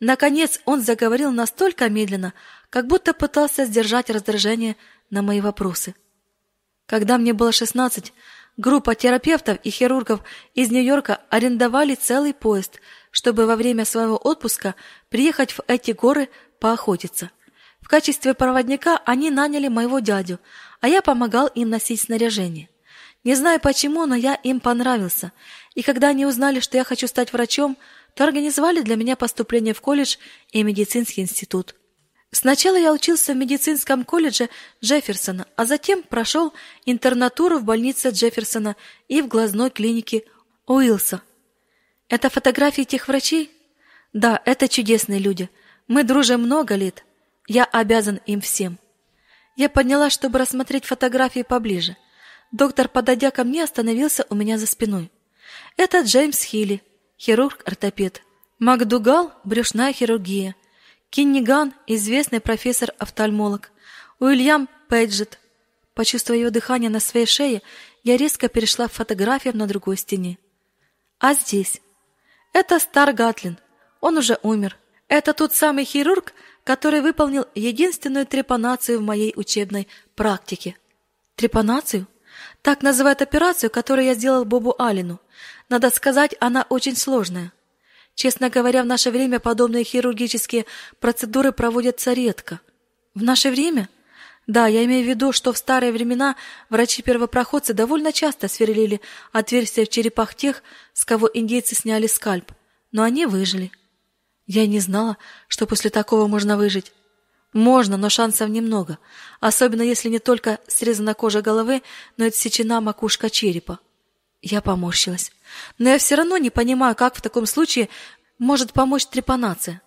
Наконец он заговорил настолько медленно, как будто пытался сдержать раздражение на мои вопросы. Когда мне было 16, группа терапевтов и хирургов из Нью-Йорка арендовали целый поезд, чтобы во время своего отпуска приехать в эти горы поохотиться. В качестве проводника они наняли моего дядю, а я помогал им носить снаряжение. Не знаю почему, но я им понравился. И когда они узнали, что я хочу стать врачом, то организовали для меня поступление в колледж и медицинский институт. Сначала я учился в медицинском колледже Джефферсона, а затем прошел интернатуру в больнице Джефферсона и в глазной клинике Уилса. Это фотографии тех врачей? Да, это чудесные люди. Мы дружим много лет. Я обязан им всем. Я подняла, чтобы рассмотреть фотографии поближе. Доктор, подойдя ко мне, остановился у меня за спиной. Это Джеймс Хилли. хирург-ортопед. Макдугал – брюшная хирургия. Кинниган – известный профессор-офтальмолог. Уильям Пейджет. Почувствуя его дыхание на своей шее, я резко перешла в фотографию на другой стене. А здесь? Это Стар Гатлин. Он уже умер. Это тот самый хирург, который выполнил единственную трепанацию в моей учебной практике. Трепанацию? Так называют операцию, которую я сделал Бобу Алину. Надо сказать, она очень сложная. Честно говоря, в наше время подобные хирургические процедуры проводятся редко. В наше время? Да, я имею в виду, что в старые времена врачи-первопроходцы довольно часто сверлили отверстия в черепах тех, с кого индейцы сняли скальп, но они выжили. Я не знала, что после такого можно выжить. Можно, но шансов немного, особенно если не только срезана кожа головы, но и отсечена макушка черепа. Я поморщилась. Но я все равно не понимаю, как в таком случае может помочь трепанация.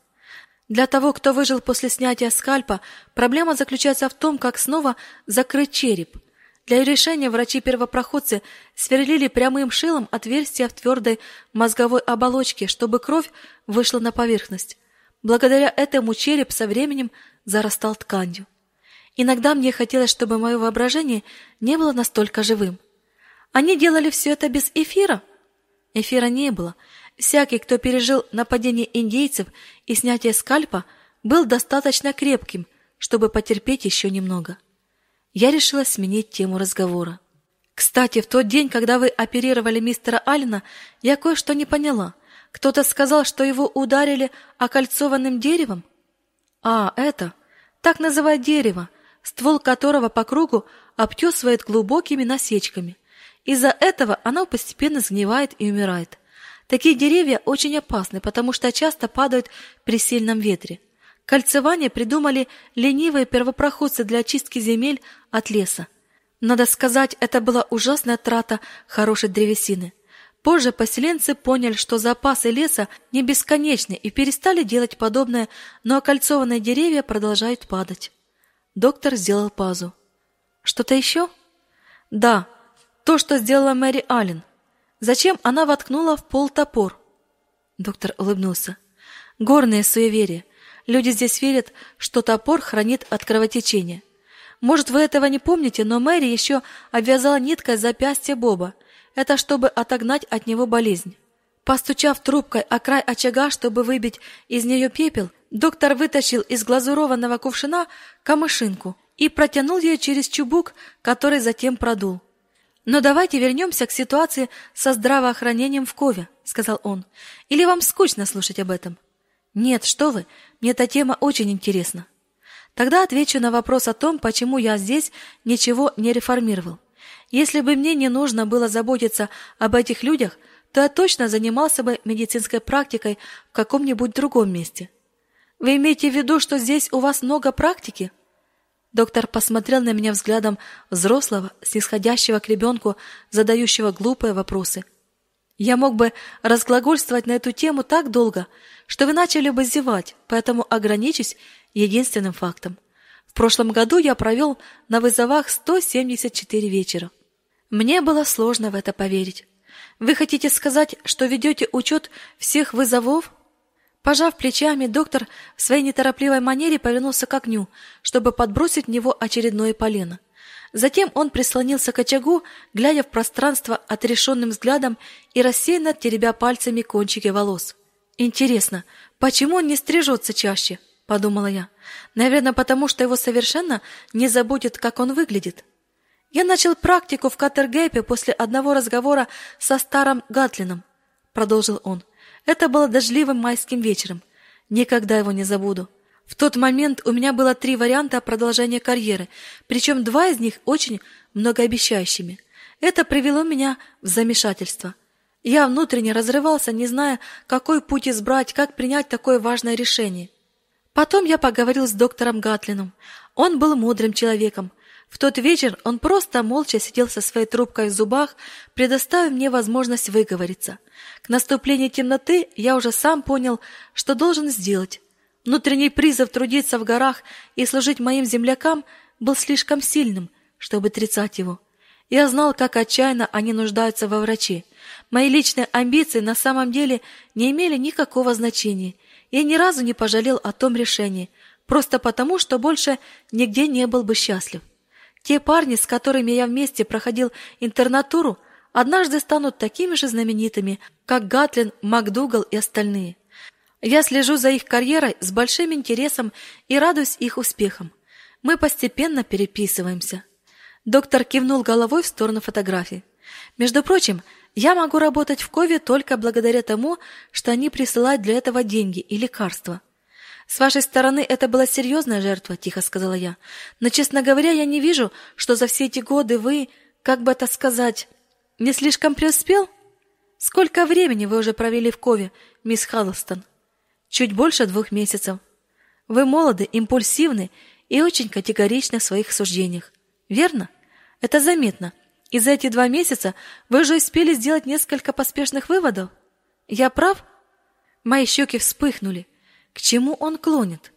Для того, кто выжил после снятия скальпа, проблема заключается в том, как снова закрыть череп – для решения врачи-первопроходцы сверлили прямым шилом отверстия в твердой мозговой оболочке, чтобы кровь вышла на поверхность. Благодаря этому череп со временем зарастал тканью. Иногда мне хотелось, чтобы мое воображение не было настолько живым. Они делали все это без эфира? Эфира не было. Всякий, кто пережил нападение индейцев и снятие скальпа, был достаточно крепким, чтобы потерпеть еще немного я решила сменить тему разговора. Кстати, в тот день, когда вы оперировали мистера Аллена, я кое-что не поняла. Кто-то сказал, что его ударили окольцованным деревом? А, это. Так называют дерево, ствол которого по кругу обтесывает глубокими насечками. Из-за этого оно постепенно сгнивает и умирает. Такие деревья очень опасны, потому что часто падают при сильном ветре. Кольцевание придумали ленивые первопроходцы для очистки земель от леса. Надо сказать, это была ужасная трата хорошей древесины. Позже поселенцы поняли, что запасы леса не бесконечны и перестали делать подобное, но окольцованные деревья продолжают падать. Доктор сделал пазу. Что-то еще? Да, то, что сделала Мэри Аллен. Зачем она воткнула в пол топор? Доктор улыбнулся. Горные суеверия. Люди здесь верят, что топор хранит от кровотечения. Может, вы этого не помните, но Мэри еще обвязала ниткой запястье Боба. Это чтобы отогнать от него болезнь. Постучав трубкой о край очага, чтобы выбить из нее пепел, доктор вытащил из глазурованного кувшина камышинку и протянул ее через чубук, который затем продул. «Но давайте вернемся к ситуации со здравоохранением в Кове», — сказал он. «Или вам скучно слушать об этом?» Нет, что вы, мне эта тема очень интересна. Тогда отвечу на вопрос о том, почему я здесь ничего не реформировал. Если бы мне не нужно было заботиться об этих людях, то я точно занимался бы медицинской практикой в каком-нибудь другом месте. Вы имеете в виду, что здесь у вас много практики? Доктор посмотрел на меня взглядом взрослого, снисходящего к ребенку, задающего глупые вопросы. Я мог бы разглагольствовать на эту тему так долго, что вы начали бы зевать, поэтому ограничусь единственным фактом. В прошлом году я провел на вызовах 174 вечера. Мне было сложно в это поверить. Вы хотите сказать, что ведете учет всех вызовов? Пожав плечами, доктор в своей неторопливой манере повернулся к огню, чтобы подбросить в него очередное полено. Затем он прислонился к очагу, глядя в пространство отрешенным взглядом и рассеянно теребя пальцами кончики волос. «Интересно, почему он не стрижется чаще?» – подумала я. «Наверное, потому что его совершенно не заботит, как он выглядит». «Я начал практику в Каттергейпе после одного разговора со старым Гатлином», – продолжил он. «Это было дождливым майским вечером. Никогда его не забуду. В тот момент у меня было три варианта продолжения карьеры, причем два из них очень многообещающими. Это привело меня в замешательство. Я внутренне разрывался, не зная, какой путь избрать, как принять такое важное решение. Потом я поговорил с доктором Гатлином. Он был мудрым человеком. В тот вечер он просто молча сидел со своей трубкой в зубах, предоставив мне возможность выговориться. К наступлению темноты я уже сам понял, что должен сделать. Внутренний призыв трудиться в горах и служить моим землякам был слишком сильным, чтобы отрицать его. Я знал, как отчаянно они нуждаются во враче. Мои личные амбиции на самом деле не имели никакого значения. Я ни разу не пожалел о том решении, просто потому, что больше нигде не был бы счастлив. Те парни, с которыми я вместе проходил интернатуру, однажды станут такими же знаменитыми, как Гатлин, МакДугал и остальные. Я слежу за их карьерой с большим интересом и радуюсь их успехам. Мы постепенно переписываемся. Доктор кивнул головой в сторону фотографий. Между прочим, я могу работать в Кове только благодаря тому, что они присылают для этого деньги и лекарства. С вашей стороны это была серьезная жертва, тихо сказала я. Но, честно говоря, я не вижу, что за все эти годы вы, как бы это сказать, не слишком преуспел. Сколько времени вы уже провели в Кове, мисс Халлстон? Чуть больше двух месяцев. Вы молоды, импульсивны и очень категоричны в своих суждениях. Верно? Это заметно. И за эти два месяца вы уже успели сделать несколько поспешных выводов. Я прав? Мои щеки вспыхнули. К чему он клонит?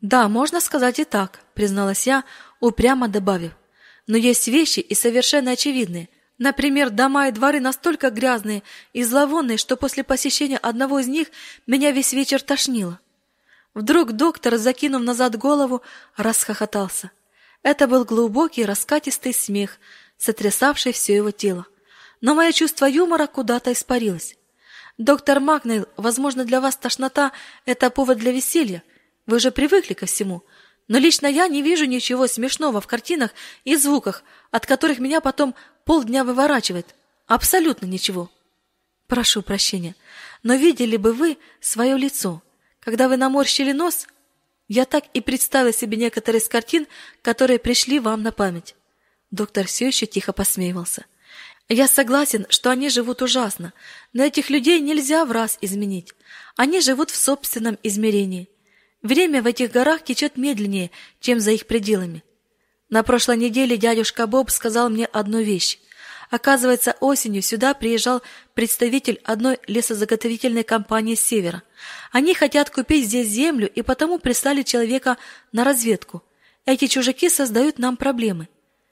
Да, можно сказать и так, призналась я, упрямо добавив. Но есть вещи и совершенно очевидные. Например, дома и дворы настолько грязные и зловонные, что после посещения одного из них меня весь вечер тошнило. Вдруг доктор, закинув назад голову, расхохотался. Это был глубокий, раскатистый смех, сотрясавший все его тело. Но мое чувство юмора куда-то испарилось. Доктор Макнейл, возможно, для вас тошнота это повод для веселья. Вы уже привыкли ко всему. Но лично я не вижу ничего смешного в картинах и звуках, от которых меня потом полдня выворачивает. Абсолютно ничего. Прошу прощения, но видели бы вы свое лицо, когда вы наморщили нос я так и представила себе некоторые из картин, которые пришли вам на память. Доктор все еще тихо посмеивался. Я согласен, что они живут ужасно, но этих людей нельзя в раз изменить. Они живут в собственном измерении. Время в этих горах течет медленнее, чем за их пределами. На прошлой неделе дядюшка Боб сказал мне одну вещь. Оказывается, осенью сюда приезжал представитель одной лесозаготовительной компании с севера. Они хотят купить здесь землю и потому прислали человека на разведку. Эти чужаки создают нам проблемы,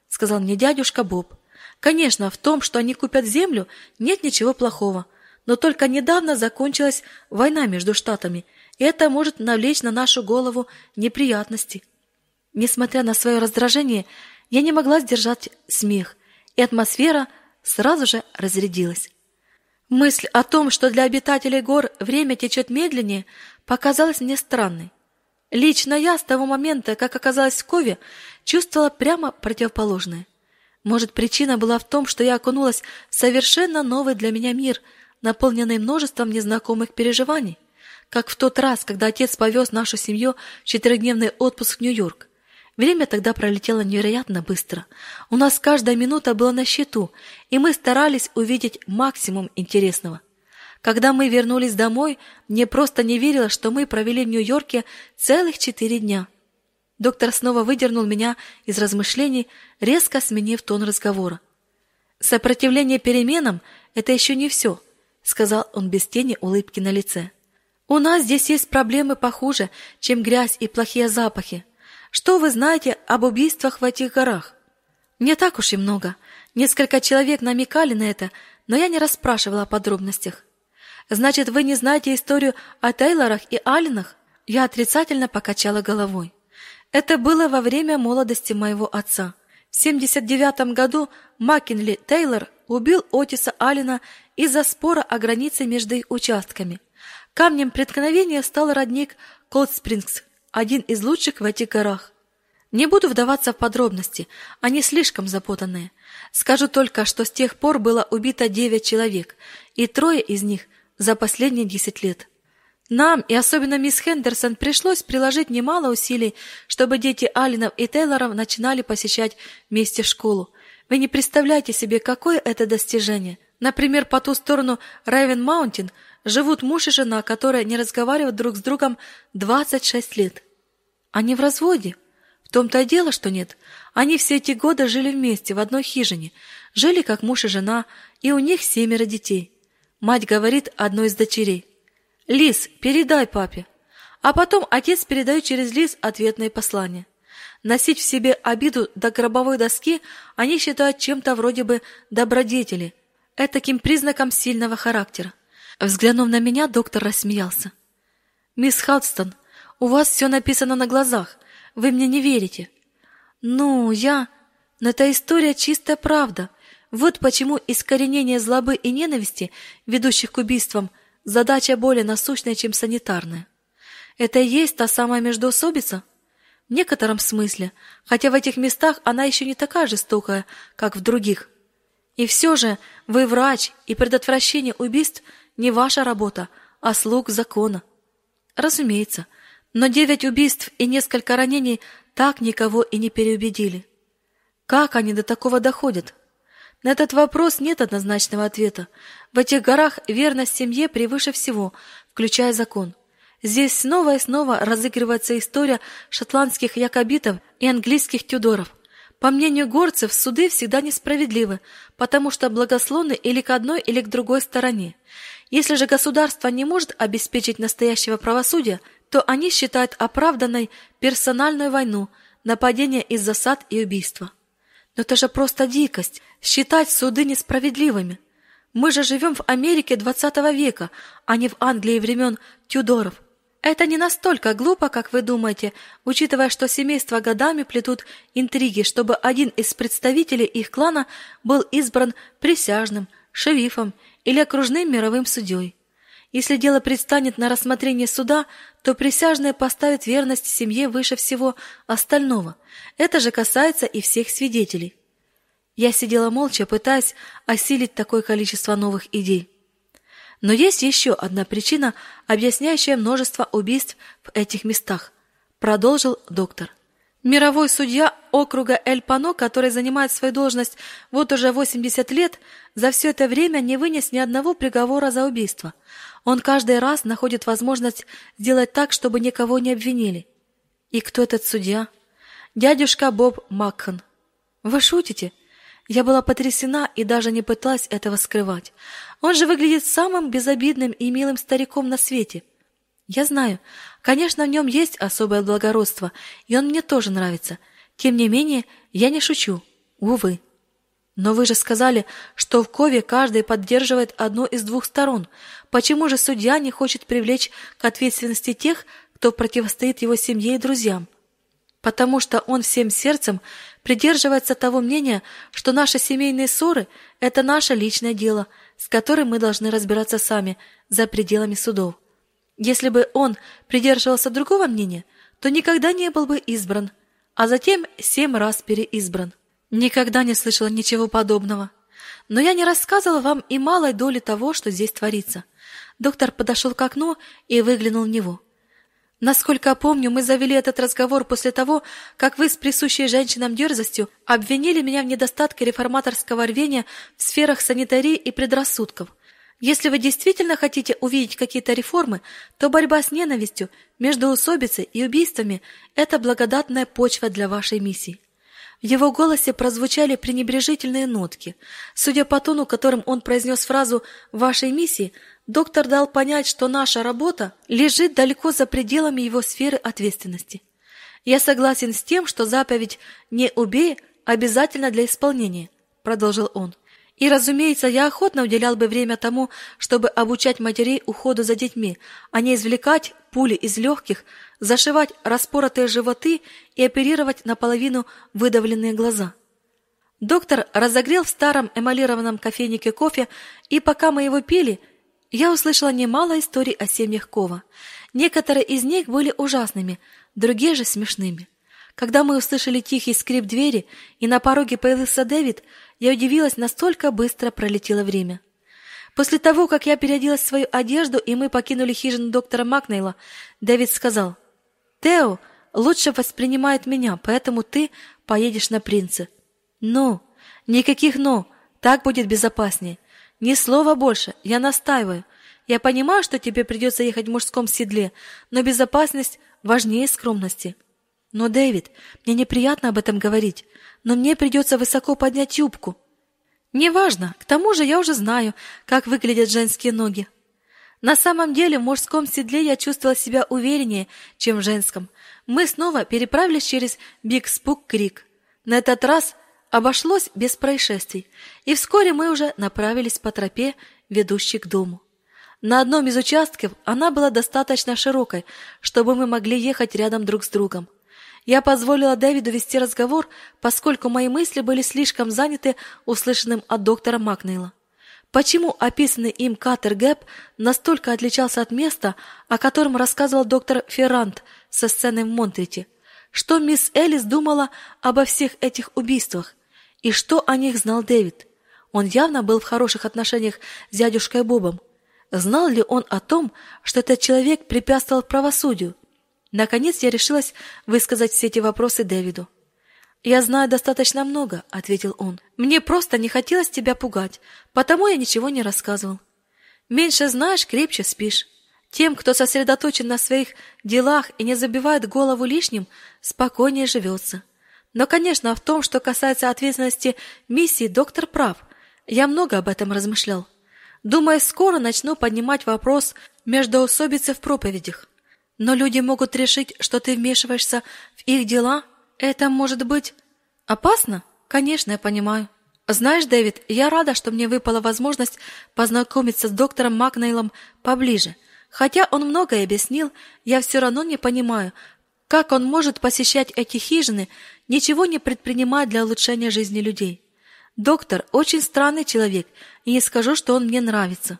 сказал мне дядюшка Боб. Конечно, в том, что они купят землю, нет ничего плохого, но только недавно закончилась война между штатами, и это может навлечь на нашу голову неприятности. Несмотря на свое раздражение, я не могла сдержать смех и атмосфера сразу же разрядилась. Мысль о том, что для обитателей гор время течет медленнее, показалась мне странной. Лично я с того момента, как оказалась в Кове, чувствовала прямо противоположное. Может, причина была в том, что я окунулась в совершенно новый для меня мир, наполненный множеством незнакомых переживаний, как в тот раз, когда отец повез нашу семью в четырехдневный отпуск в Нью-Йорк. Время тогда пролетело невероятно быстро. У нас каждая минута была на счету, и мы старались увидеть максимум интересного. Когда мы вернулись домой, мне просто не верилось, что мы провели в Нью-Йорке целых четыре дня. Доктор снова выдернул меня из размышлений, резко сменив тон разговора. Сопротивление переменам это еще не все», — сказал он без тени улыбки на лице. У нас здесь есть проблемы похуже, чем грязь и плохие запахи. Что вы знаете об убийствах в этих горах? Не так уж и много. Несколько человек намекали на это, но я не расспрашивала о подробностях. Значит, вы не знаете историю о Тейлорах и Алленах? Я отрицательно покачала головой. Это было во время молодости моего отца. В 79 году Маккинли Тейлор убил Отиса Аллена из-за спора о границе между их участками. Камнем преткновения стал родник Колдспрингс, один из лучших в этих горах. Не буду вдаваться в подробности, они слишком запутанные. Скажу только, что с тех пор было убито девять человек, и трое из них за последние десять лет. Нам, и особенно мисс Хендерсон, пришлось приложить немало усилий, чтобы дети Алленов и Тейлоров начинали посещать вместе школу. Вы не представляете себе, какое это достижение. Например, по ту сторону Райвен Маунтин живут муж и жена, которые не разговаривают друг с другом 26 лет. Они в разводе. В том-то и дело, что нет. Они все эти годы жили вместе в одной хижине, жили как муж и жена, и у них семеро детей. Мать говорит одной из дочерей: "Лиз, передай папе". А потом отец передает через Лиз ответное послание. Носить в себе обиду до гробовой доски они считают чем-то вроде бы добродетели, этаким признаком сильного характера. Взглянув на меня, доктор рассмеялся. «Мисс Хадстон, у вас все написано на глазах. Вы мне не верите». «Ну, я...» «Но эта история чистая правда. Вот почему искоренение злобы и ненависти, ведущих к убийствам, задача более насущная, чем санитарная. Это и есть та самая междоусобица?» В некотором смысле, хотя в этих местах она еще не такая жестокая, как в других. И все же вы врач, и предотвращение убийств не ваша работа, а слуг закона. Разумеется, но девять убийств и несколько ранений так никого и не переубедили. Как они до такого доходят? На этот вопрос нет однозначного ответа. В этих горах верность семье превыше всего, включая закон. Здесь снова и снова разыгрывается история шотландских якобитов и английских тюдоров. По мнению горцев, суды всегда несправедливы, потому что благословны или к одной, или к другой стороне. Если же государство не может обеспечить настоящего правосудия, то они считают оправданной персональную войну, нападение из засад и убийства. Но это же просто дикость считать суды несправедливыми. Мы же живем в Америке XX века, а не в Англии времен Тюдоров. Это не настолько глупо, как вы думаете, учитывая, что семейства годами плетут интриги, чтобы один из представителей их клана был избран присяжным, шерифом или окружным мировым судьей. Если дело предстанет на рассмотрение суда, то присяжные поставят верность семье выше всего остального. Это же касается и всех свидетелей. Я сидела молча, пытаясь осилить такое количество новых идей. Но есть еще одна причина, объясняющая множество убийств в этих местах, продолжил доктор. Мировой судья округа Эль-Пано, который занимает свою должность вот уже 80 лет, за все это время не вынес ни одного приговора за убийство. Он каждый раз находит возможность сделать так, чтобы никого не обвинили. И кто этот судья? Дядюшка Боб Макхан. Вы шутите? Я была потрясена и даже не пыталась этого скрывать. Он же выглядит самым безобидным и милым стариком на свете. Я знаю, конечно, в нем есть особое благородство, и он мне тоже нравится. Тем не менее, я не шучу. Увы. Но вы же сказали, что в Кове каждый поддерживает одну из двух сторон. Почему же судья не хочет привлечь к ответственности тех, кто противостоит его семье и друзьям? Потому что он всем сердцем придерживается того мнения, что наши семейные ссоры – это наше личное дело – с которым мы должны разбираться сами, за пределами судов. Если бы он придерживался другого мнения, то никогда не был бы избран, а затем семь раз переизбран. Никогда не слышала ничего подобного. Но я не рассказывала вам и малой доли того, что здесь творится. Доктор подошел к окну и выглянул в него. Насколько помню, мы завели этот разговор после того, как вы с присущей женщинам дерзостью обвинили меня в недостатке реформаторского рвения в сферах санитарии и предрассудков. Если вы действительно хотите увидеть какие-то реформы, то борьба с ненавистью, междоусобицей и убийствами – это благодатная почва для вашей миссии. В его голосе прозвучали пренебрежительные нотки. Судя по тону, которым он произнес фразу «вашей миссии», Доктор дал понять, что наша работа лежит далеко за пределами его сферы ответственности. Я согласен с тем, что заповедь «не убей» обязательно для исполнения, продолжил он. И, разумеется, я охотно уделял бы время тому, чтобы обучать матерей уходу за детьми, а не извлекать пули из легких, зашивать распоротые животы и оперировать наполовину выдавленные глаза. Доктор разогрел в старом эмалированном кофейнике кофе, и пока мы его пили, я услышала немало историй о семьях Кова. Некоторые из них были ужасными, другие же смешными. Когда мы услышали тихий скрип двери, и на пороге появился Дэвид, я удивилась, настолько быстро пролетело время. После того, как я переоделась в свою одежду, и мы покинули хижину доктора Макнейла, Дэвид сказал, «Тео лучше воспринимает меня, поэтому ты поедешь на принца». «Ну, никаких «но», так будет безопаснее. Ни слова больше, я настаиваю. Я понимаю, что тебе придется ехать в мужском седле, но безопасность важнее скромности. Но, Дэвид, мне неприятно об этом говорить, но мне придется высоко поднять юбку. Неважно, к тому же я уже знаю, как выглядят женские ноги. На самом деле в мужском седле я чувствовала себя увереннее, чем в женском. Мы снова переправились через Биг-Спук-Крик. На этот раз обошлось без происшествий, и вскоре мы уже направились по тропе, ведущей к дому. На одном из участков она была достаточно широкой, чтобы мы могли ехать рядом друг с другом. Я позволила Дэвиду вести разговор, поскольку мои мысли были слишком заняты услышанным от доктора Макнейла. Почему описанный им Катер Гэп настолько отличался от места, о котором рассказывал доктор Феррант со сцены в Монтрите? Что мисс Элис думала обо всех этих убийствах? И что о них знал Дэвид? Он явно был в хороших отношениях с дядюшкой Бобом. Знал ли он о том, что этот человек препятствовал правосудию? Наконец я решилась высказать все эти вопросы Дэвиду. «Я знаю достаточно много», — ответил он. «Мне просто не хотелось тебя пугать, потому я ничего не рассказывал. Меньше знаешь, крепче спишь. Тем, кто сосредоточен на своих делах и не забивает голову лишним, спокойнее живется. Но, конечно, в том, что касается ответственности миссии, доктор прав. Я много об этом размышлял. Думаю, скоро начну поднимать вопрос междоусобицы в проповедях. Но люди могут решить, что ты вмешиваешься в их дела. Это может быть опасно? Конечно, я понимаю. Знаешь, Дэвид, я рада, что мне выпала возможность познакомиться с доктором Макнейлом поближе. Хотя он многое объяснил, я все равно не понимаю, как он может посещать эти хижины, ничего не предпринимая для улучшения жизни людей. Доктор очень странный человек, и не скажу, что он мне нравится.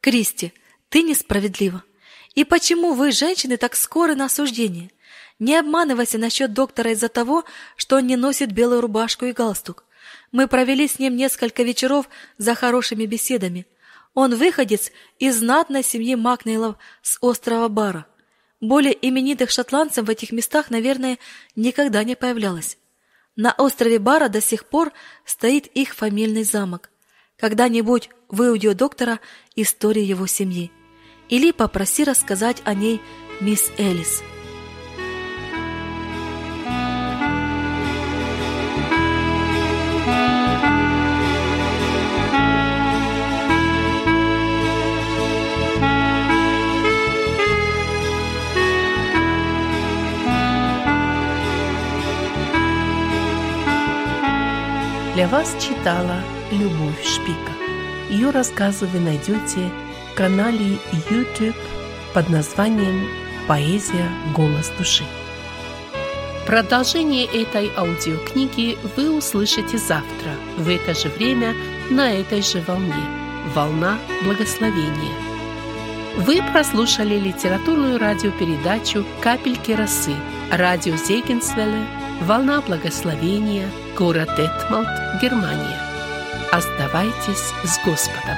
Кристи, ты несправедлива. И почему вы, женщины, так скоры на осуждение? Не обманывайся насчет доктора из-за того, что он не носит белую рубашку и галстук. Мы провели с ним несколько вечеров за хорошими беседами. Он выходец из знатной семьи Макнейлов с острова Бара. Более именитых шотландцев в этих местах, наверное, никогда не появлялось. На острове Бара до сих пор стоит их фамильный замок. Когда-нибудь выуди у доктора историю его семьи или попроси рассказать о ней мисс Элис. Для вас читала Любовь Шпика. Ее рассказы вы найдете канале YouTube под названием «Поэзия. Голос души». Продолжение этой аудиокниги вы услышите завтра в это же время на этой же волне. Волна благословения. Вы прослушали литературную радиопередачу «Капельки росы» радио Зейгенсвелле «Волна благословения», город Детмалт, Германия. Оставайтесь с Господом.